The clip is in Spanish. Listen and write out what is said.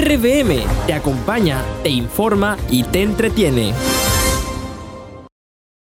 RBM te acompaña, te informa y te entretiene.